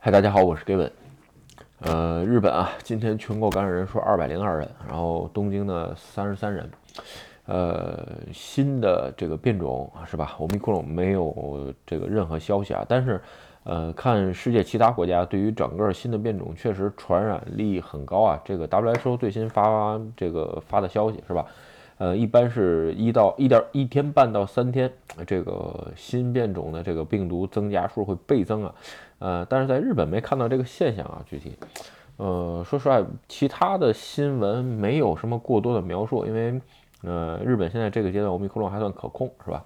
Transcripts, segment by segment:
嗨，大家好，我是 Gavin。呃，日本啊，今天全国感染人数二百零二人，然后东京呢三十三人。呃，新的这个变种是吧？欧米克戎没有这个任何消息啊，但是呃，看世界其他国家对于整个新的变种确实传染力很高啊。这个 WHO 最新发这个发的消息是吧？呃，一般是一到一点一天半到三天，这个新变种的这个病毒增加数会倍增啊。呃，但是在日本没看到这个现象啊，具体，呃，说实话，其他的新闻没有什么过多的描述，因为。呃，日本现在这个阶段，欧米克戎还算可控，是吧？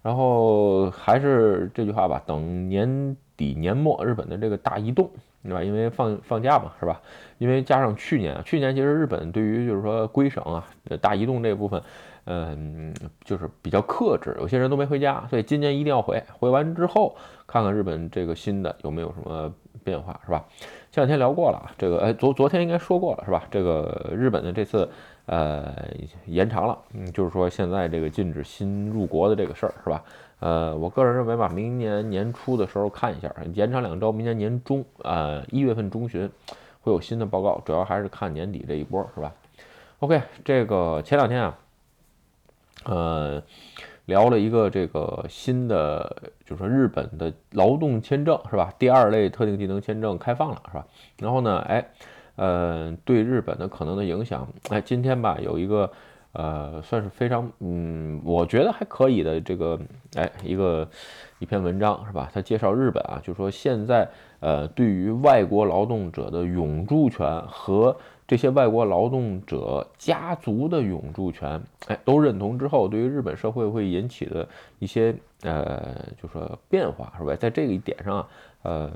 然后还是这句话吧，等年底年末日本的这个大移动，对吧？因为放放假嘛，是吧？因为加上去年，去年其实日本对于就是说归省啊，大移动这部分，嗯，就是比较克制，有些人都没回家，所以今年一定要回。回完之后，看看日本这个新的有没有什么变化，是吧？前两天聊过了，这个哎，昨昨天应该说过了，是吧？这个日本的这次。呃，延长了，嗯，就是说现在这个禁止新入国的这个事儿是吧？呃，我个人认为吧，明年年初的时候看一下，延长两周，明年年中，呃，一月份中旬会有新的报告，主要还是看年底这一波是吧？OK，这个前两天啊，呃，聊了一个这个新的，就是说日本的劳动签证是吧？第二类特定技能签证开放了是吧？然后呢，哎。呃，对日本的可能的影响，哎，今天吧有一个，呃，算是非常，嗯，我觉得还可以的这个，哎，一个一篇文章是吧？他介绍日本啊，就说现在，呃，对于外国劳动者的永住权和。这些外国劳动者家族的永住权，哎，都认同之后，对于日本社会会引起的一些呃，就说变化，是吧？在这个一点上，呃，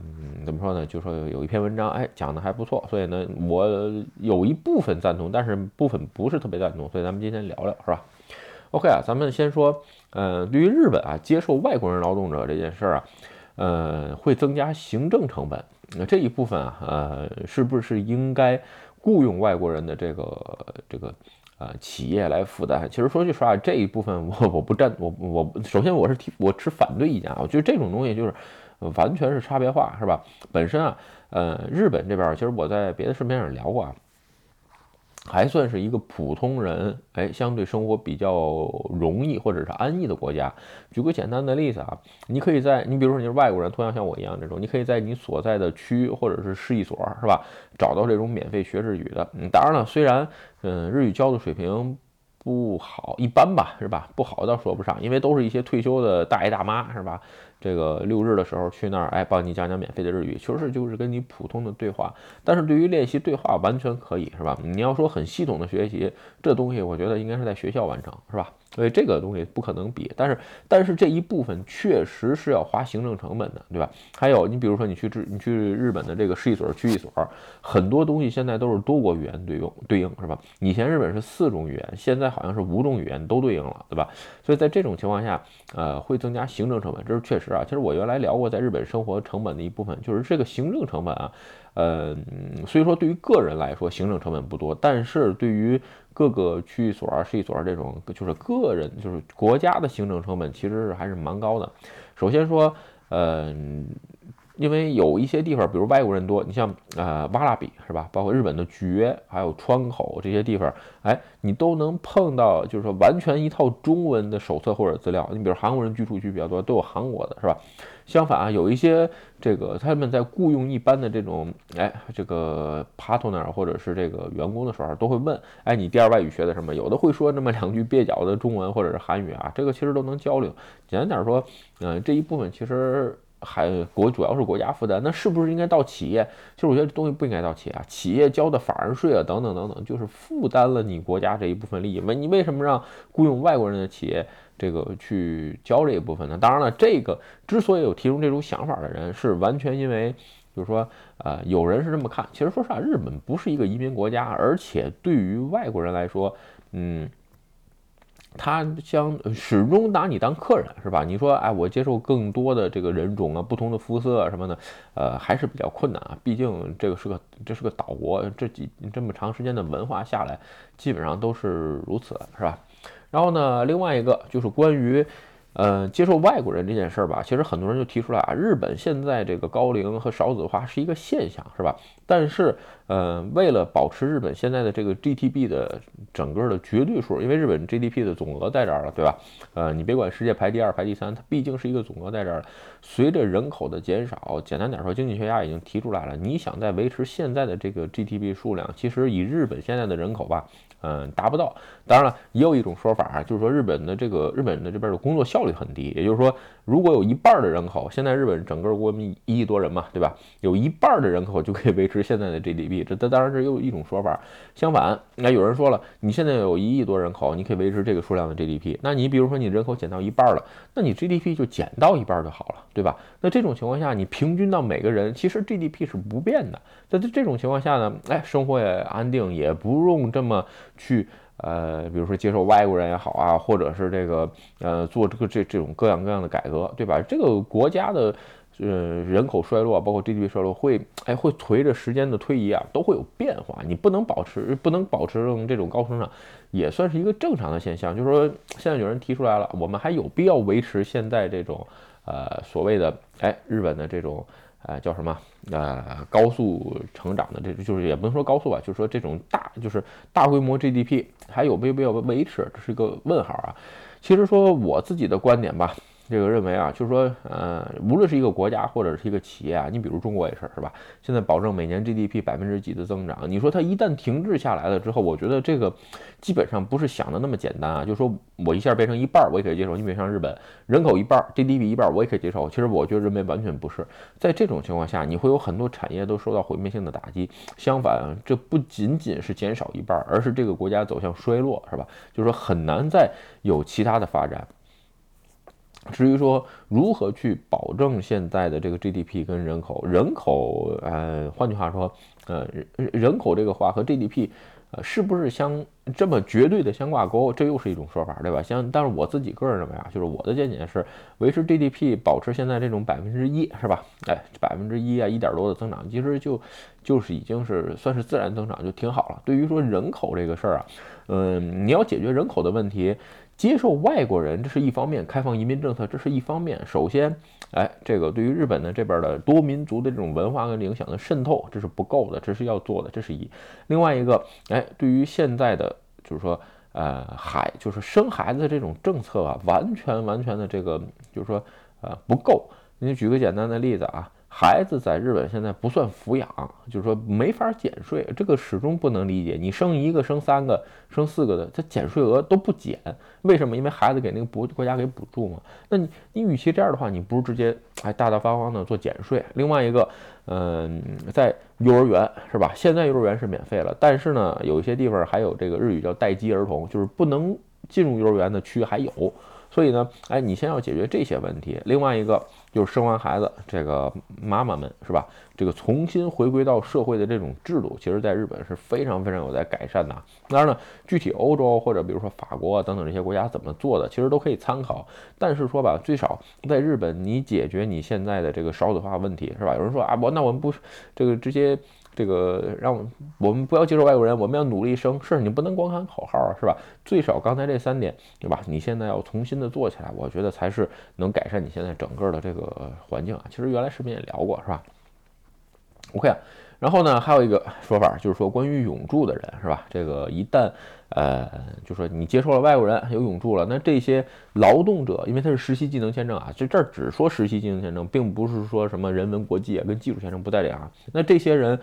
怎么说呢？就说有一篇文章，哎，讲的还不错，所以呢，我有一部分赞同，但是部分不是特别赞同，所以咱们今天聊聊，是吧？OK 啊，咱们先说，呃，对于日本啊，接受外国人劳动者这件事儿啊，呃，会增加行政成本，那这一部分啊，呃，是不是应该？雇佣外国人的这个这个呃企业来负担，其实说句实话，这一部分我我不站我我首先我是提我持反对意见啊，我觉得这种东西就是完全是差别化，是吧？本身啊，呃，日本这边其实我在别的视频上聊过啊。还算是一个普通人，哎，相对生活比较容易或者是安逸的国家。举个简单的例子啊，你可以在你比如说你是外国人，同样像我一样这种，你可以在你所在的区或者是市一所，是吧，找到这种免费学日语的。嗯，当然了，虽然嗯日语教的水平不好，一般吧，是吧？不好倒说不上，因为都是一些退休的大爷大妈，是吧？这个六日的时候去那儿，哎，帮你讲讲免费的日语，其实就是跟你普通的对话。但是对于练习对话，完全可以，是吧？你要说很系统的学习，这东西我觉得应该是在学校完成，是吧？所以这个东西不可能比。但是，但是这一部分确实是要花行政成本的，对吧？还有，你比如说你去日，你去日本的这个市一所、区一所，很多东西现在都是多国语言对用对应，是吧？以前日本是四种语言，现在好像是五种语言都对应了，对吧？所以在这种情况下，呃，会增加行政成本，这是确实。是啊，其实我原来聊过，在日本生活成本的一部分就是这个行政成本啊，嗯，所以说对于个人来说行政成本不多，但是对于各个区域所啊、市一所这种，就是个人就是国家的行政成本其实还是蛮高的。首先说，呃。因为有一些地方，比如外国人多，你像呃瓦拉比是吧？包括日本的绝，还有川口这些地方，哎，你都能碰到，就是说完全一套中文的手册或者资料。你比如韩国人居住区比较多，都有韩国的是吧？相反啊，有一些这个他们在雇佣一般的这种哎这个 partner 或者是这个员工的时候，都会问，哎，你第二外语学的什么？有的会说那么两句蹩脚的中文或者是韩语啊，这个其实都能交流。简单点说，嗯，这一部分其实。还国主要是国家负担，那是不是应该到企业？其实我觉得这东西不应该到企业啊，企业交的法人税啊，等等等等，就是负担了你国家这一部分利益。为你为什么让雇佣外国人的企业这个去交这一部分呢？当然了，这个之所以有提出这种想法的人，是完全因为，就是说，呃，有人是这么看。其实说实话，日本不是一个移民国家，而且对于外国人来说，嗯。他将始终拿你当客人，是吧？你说，哎，我接受更多的这个人种啊，不同的肤色啊什么的，呃，还是比较困难啊。毕竟这个是个，这是个岛国，这几这么长时间的文化下来，基本上都是如此，是吧？然后呢，另外一个就是关于呃，接受外国人这件事儿吧，其实很多人就提出来啊，日本现在这个高龄和少子化是一个现象，是吧？但是，呃，为了保持日本现在的这个 GDP 的整个的绝对数，因为日本 GDP 的总额在这儿了，对吧？呃，你别管世界排第二、排第三，它毕竟是一个总额在这儿。随着人口的减少，简单点说，经济学家已经提出来了，你想再维持现在的这个 GDP 数量，其实以日本现在的人口吧。嗯，达不到。当然了，也有一种说法啊，就是说日本的这个日本的这边的工作效率率很低。也就是说，如果有一半的人口，现在日本整个国民一亿多人嘛，对吧？有一半的人口就可以维持现在的 GDP，这当然是又一种说法。相反，那有人说了，你现在有一亿多人口，你可以维持这个数量的 GDP，那你比如说你人口减到一半了，那你 GDP 就减到一半就好了，对吧？那这种情况下，你平均到每个人，其实 GDP 是不变的。在这这种情况下呢，哎，生活也安定，也不用这么。去呃，比如说接受外国人也好啊，或者是这个呃做这个这这种各样各样的改革，对吧？这个国家的呃人口衰落，包括 GDP 衰落，会哎会随着时间的推移啊，都会有变化。你不能保持不能保持这种高增长，也算是一个正常的现象。就是说，现在有人提出来了，我们还有必要维持现在这种呃所谓的哎日本的这种。呃，叫什么？呃，高速成长的这，就是也不能说高速吧，就是说这种大，就是大规模 GDP 还有没有必要维持？这是一个问号啊。其实说我自己的观点吧。这个认为啊，就是说，呃，无论是一个国家或者是一个企业啊，你比如中国也是，是吧？现在保证每年 GDP 百分之几的增长，你说它一旦停滞下来了之后，我觉得这个基本上不是想的那么简单啊。就是说我一下变成一半，我也可以接受。你比如像日本，人口一半，GDP 一半，我也可以接受。其实我觉得认为完全不是。在这种情况下，你会有很多产业都受到毁灭性的打击。相反，这不仅仅是减少一半，而是这个国家走向衰落，是吧？就是说很难再有其他的发展。至于说如何去保证现在的这个 GDP 跟人口，人口，呃，换句话说，呃，人口这个话和 GDP，呃，是不是相这么绝对的相挂钩？这又是一种说法，对吧？像，但是我自己个人认为啊，就是我的见解是，维持 GDP 保持现在这种百分之一，是吧？哎，百分之一啊，一点多的增长，其实就就是已经是算是自然增长，就挺好了。对于说人口这个事儿啊，嗯，你要解决人口的问题。接受外国人，这是一方面；开放移民政策，这是一方面。首先，哎，这个对于日本的这边的多民族的这种文化跟影响的渗透，这是不够的，这是要做的，这是一。另外一个，哎，对于现在的就是说，呃，孩就是生孩子这种政策啊，完全完全的这个就是说，呃，不够。你举个简单的例子啊。孩子在日本现在不算抚养，就是说没法减税，这个始终不能理解。你生一个、生三个、生四个的，他减税额都不减，为什么？因为孩子给那个补国家给补助嘛。那你你与其这样的话，你不如直接哎大大方方的做减税。另外一个，嗯，在幼儿园是吧？现在幼儿园是免费了，但是呢，有一些地方还有这个日语叫待机儿童，就是不能进入幼儿园的区还有。所以呢，哎，你先要解决这些问题。另外一个就是生完孩子，这个妈妈们是吧？这个重新回归到社会的这种制度，其实在日本是非常非常有在改善的。当然呢，具体欧洲或者比如说法国啊等等这些国家怎么做的，其实都可以参考。但是说吧，最少在日本，你解决你现在的这个少子化问题是吧？有人说啊，我那我们不这个直接。这个让我们不要接受外国人，我们要努力生。是你不能光喊口号，是吧？最少刚才这三点，对吧？你现在要重新的做起来，我觉得才是能改善你现在整个的这个环境啊。其实原来视频也聊过，是吧？OK 啊。然后呢，还有一个说法，就是说关于永住的人，是吧？这个一旦呃，就说你接受了外国人有永住了，那这些劳动者，因为他是实习技能签证啊，这这儿只说实习技能签证，并不是说什么人文国际啊跟技术签证不带两啊。那这些人。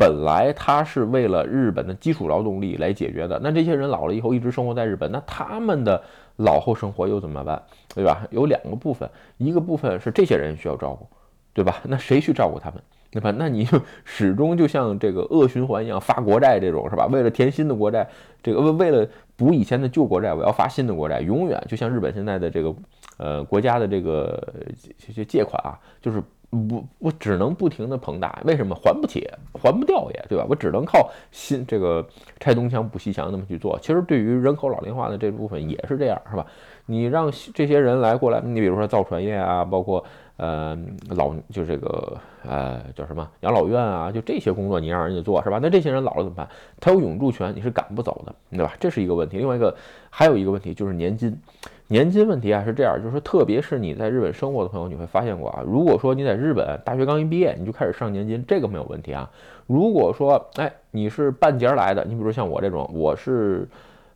本来他是为了日本的基础劳动力来解决的，那这些人老了以后一直生活在日本，那他们的老后生活又怎么办？对吧？有两个部分，一个部分是这些人需要照顾，对吧？那谁去照顾他们？对吧？那你就始终就像这个恶循环一样，发国债这种是吧？为了填新的国债，这个为为了补以前的旧国债，我要发新的国债，永远就像日本现在的这个呃国家的这个这些借款啊，就是。不，我只能不停的膨大，为什么还不起，还不掉也，对吧？我只能靠新这个拆东墙补西墙那么去做。其实对于人口老龄化的这部分也是这样，是吧？你让这些人来过来，你比如说造船业啊，包括呃老就这个呃叫什么养老院啊，就这些工作你让人家做是吧？那这些人老了怎么办？他有永住权，你是赶不走的，对吧？这是一个问题。另外一个还有一个问题就是年金。年金问题啊是这样，就是，特别是你在日本生活的朋友，你会发现过啊。如果说你在日本大学刚一毕业，你就开始上年金，这个没有问题啊。如果说，哎，你是半截来的，你比如像我这种，我是，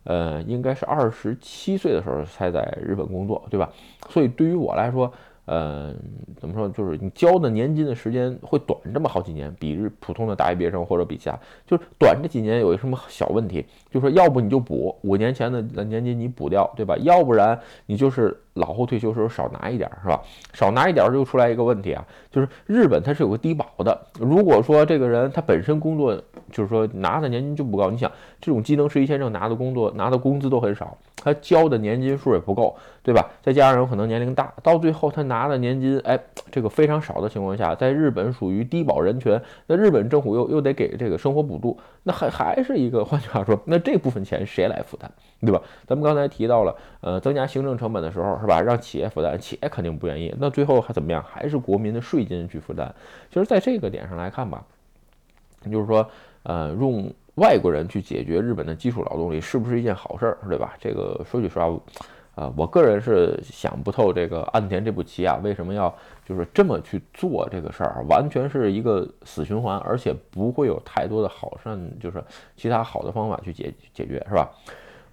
呃，应该是二十七岁的时候才在日本工作，对吧？所以对于我来说，呃，怎么说？就是你交的年金的时间会短这么好几年，比日普通的大学毕业生或者比其他，就是短这几年有一什么小问题，就说要不你就补五年前的年金你补掉，对吧？要不然你就是老后退休时候少拿一点，是吧？少拿一点就出来一个问题啊，就是日本它是有个低保的，如果说这个人他本身工作就是说拿的年金就不高，你想这种技能实习签证拿的工作拿的工资都很少，他交的年金数也不够，对吧？再加上有可能年龄大，到最后他拿。的年金，哎，这个非常少的情况下，在日本属于低保人群，那日本政府又又得给这个生活补助，那还还是一个，换句话说，那这部分钱谁来负担，对吧？咱们刚才提到了，呃，增加行政成本的时候，是吧？让企业负担，企业肯定不愿意，那最后还怎么样？还是国民的税金去负担。其实在这个点上来看吧，就是说，呃，用外国人去解决日本的基础劳动力，是不是一件好事儿，对吧？这个说句实话。啊，我个人是想不透这个岸田这步棋啊，为什么要就是这么去做这个事儿，完全是一个死循环，而且不会有太多的好善，就是其他好的方法去解解决，是吧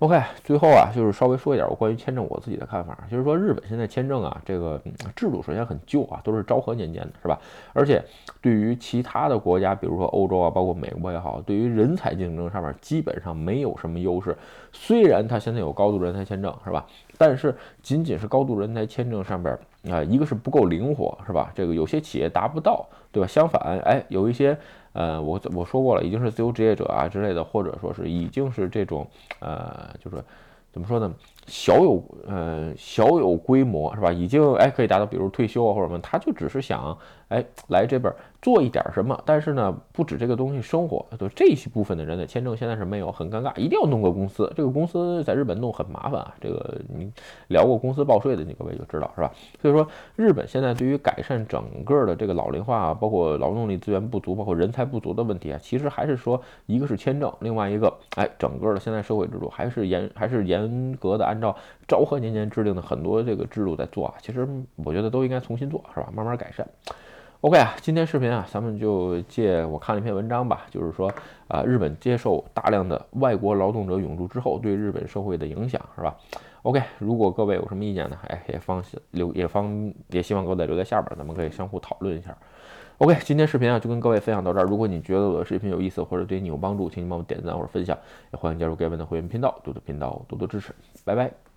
？OK，最后啊，就是稍微说一点我关于签证我自己的看法，就是说日本现在签证啊，这个制度首先很旧啊，都是昭和年间的，是吧？而且对于其他的国家，比如说欧洲啊，包括美国也好，对于人才竞争上面基本上没有什么优势。虽然它现在有高度人才签证，是吧？但是仅仅是高度人才签证上边啊，一个是不够灵活，是吧？这个有些企业达不到，对吧？相反，哎，有一些。呃，我我说过了，已经是自由职业者啊之类的，或者说是已经是这种，呃，就是怎么说呢？小有呃小有规模是吧？已经哎可以达到，比如退休啊或者什么，他就只是想哎来这边做一点什么，但是呢不止这个东西生活，就这些部分的人的签证现在是没有，很尴尬，一定要弄个公司，这个公司在日本弄很麻烦啊。这个你聊过公司报税的，你各位就知道是吧？所以说日本现在对于改善整个的这个老龄化，包括劳动力资源不足，包括人才不足的问题啊，其实还是说一个是签证，另外一个哎整个的现在社会制度还是严还是严格的按照昭和年间制定的很多这个制度在做啊，其实我觉得都应该重新做，是吧？慢慢改善。OK 啊，今天视频啊，咱们就借我看了一篇文章吧，就是说啊，日本接受大量的外国劳动者涌入之后，对日本社会的影响，是吧？OK，如果各位有什么意见呢，哎，也方留也方也希望各位留在下边，咱们可以相互讨论一下。OK，今天视频啊就跟各位分享到这儿。如果你觉得我的视频有意思或者对你有帮助，请你帮我点赞或者分享，也欢迎加入盖文的会员频道，多多频道多多支持。拜拜。